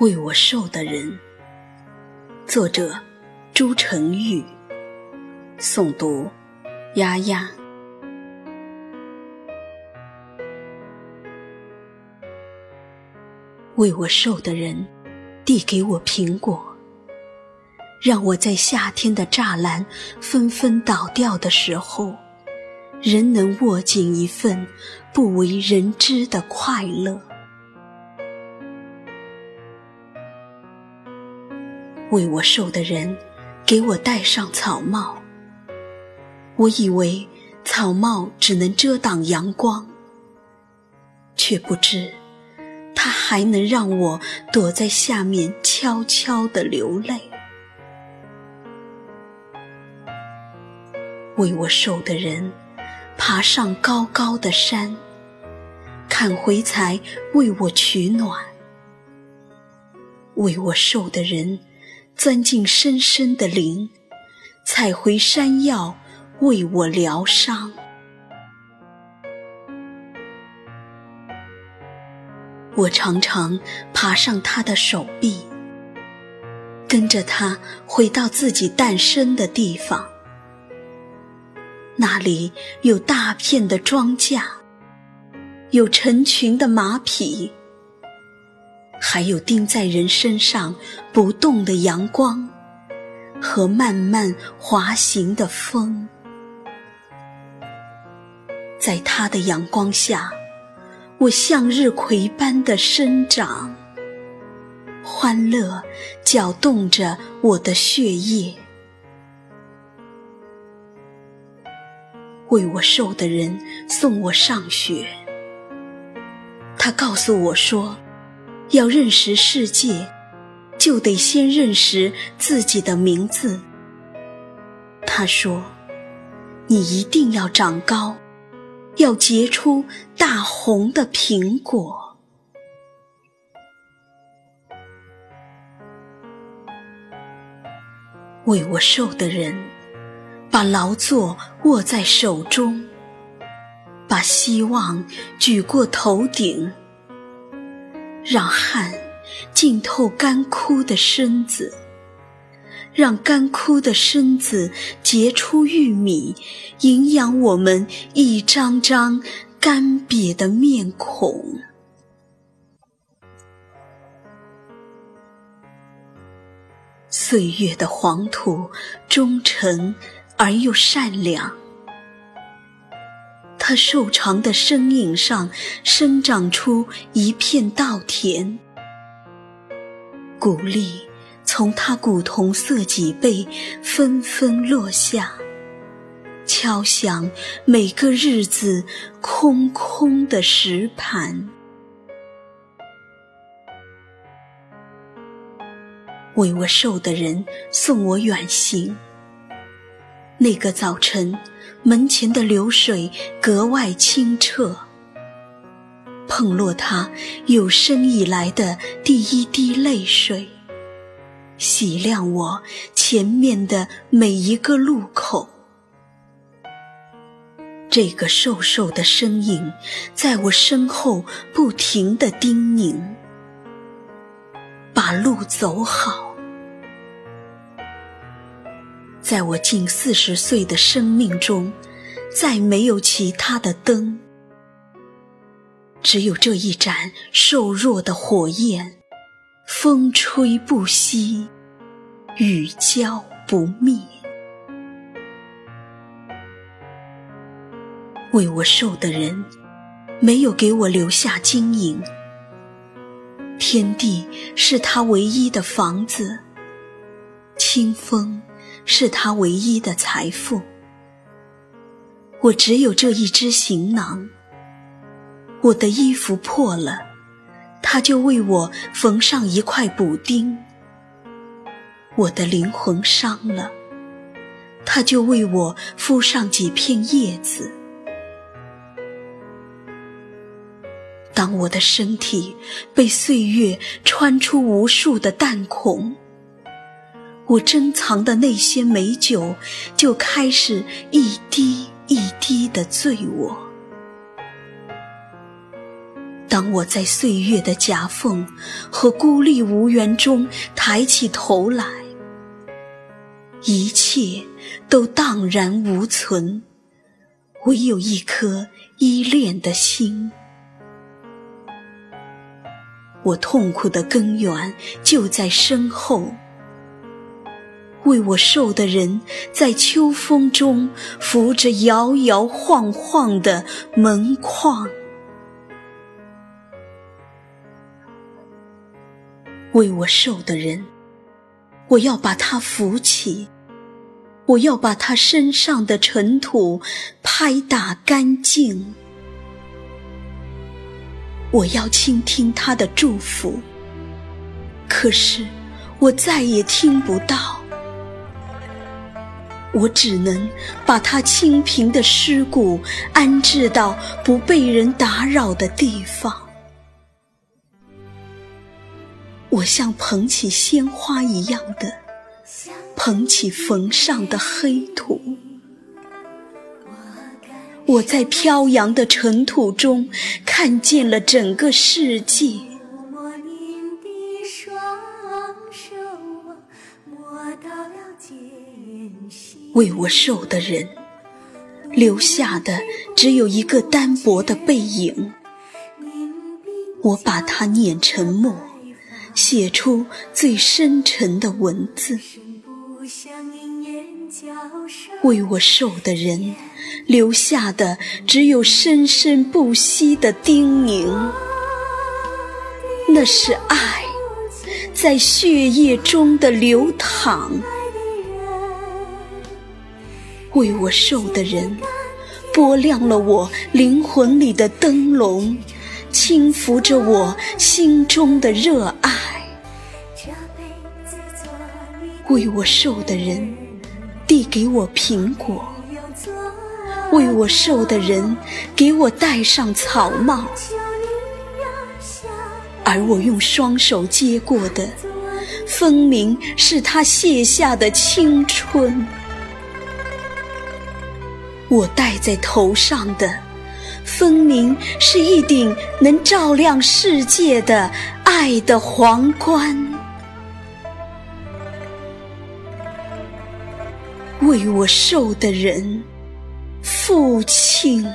为我受的人，作者朱成玉，诵读丫丫。为我受的人，递给我苹果，让我在夏天的栅栏纷纷倒掉的时候，仍能握紧一份不为人知的快乐。为我受的人，给我戴上草帽。我以为草帽只能遮挡阳光，却不知它还能让我躲在下面悄悄地流泪。为我受的人，爬上高高的山，砍回柴为我取暖。为我受的人。钻进深深的林，采回山药为我疗伤。我常常爬上他的手臂，跟着他回到自己诞生的地方。那里有大片的庄稼，有成群的马匹。还有钉在人身上不动的阳光，和慢慢滑行的风，在它的阳光下，我向日葵般的生长，欢乐搅动着我的血液。为我受的人送我上学，他告诉我说。要认识世界，就得先认识自己的名字。他说：“你一定要长高，要结出大红的苹果。”为我受的人，把劳作握在手中，把希望举过头顶。让汗浸透干枯的身子，让干枯的身子结出玉米，营养我们一张张干瘪的面孔。岁月的黄土，忠诚而又善良。他瘦长的身影上生长出一片稻田，谷粒从他古铜色脊背纷纷落下，敲响每个日子空空的石盘。为我瘦的人送我远行。那个早晨，门前的流水格外清澈，碰落他有生以来的第一滴泪水，洗亮我前面的每一个路口。这个瘦瘦的身影，在我身后不停地叮咛：“把路走好。”在我近四十岁的生命中，再没有其他的灯，只有这一盏瘦弱的火焰，风吹不息，雨浇不灭。为我受的人，没有给我留下金银，天地是他唯一的房子，清风。是他唯一的财富。我只有这一只行囊。我的衣服破了，他就为我缝上一块补丁；我的灵魂伤了，他就为我敷上几片叶子。当我的身体被岁月穿出无数的弹孔。我珍藏的那些美酒，就开始一滴一滴的醉我。当我在岁月的夹缝和孤立无援中抬起头来，一切都荡然无存，唯有一颗依恋的心。我痛苦的根源就在身后，为我受的人在秋风中扶着摇摇晃晃的门框。为我受的人，我要把他扶起，我要把他身上的尘土拍打干净，我要倾听他的祝福。可是我再也听不到，我只能把他清贫的尸骨安置到不被人打扰的地方。我像捧起鲜花一样的捧起坟上的黑土，我在飘扬的尘土中看见了整个世界。为我受的人，留下的只有一个单薄的背影，我把它碾成墨。写出最深沉的文字，为我受的人留下的只有生生不息的叮咛。那是爱在血液中的流淌。为我受的人拨亮了我灵魂里的灯笼，轻抚着我心中的热爱。为我受的人递给我苹果，为我受的人给我戴上草帽，而我用双手接过的，分明是他卸下的青春。我戴在头上的，分明是一顶能照亮世界的爱的皇冠。为我受的人，父亲。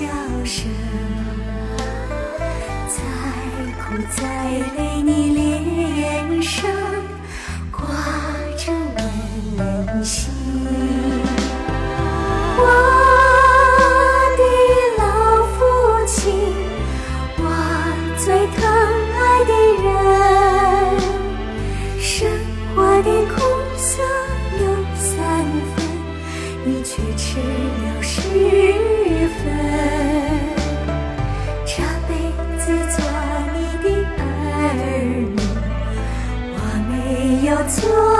着没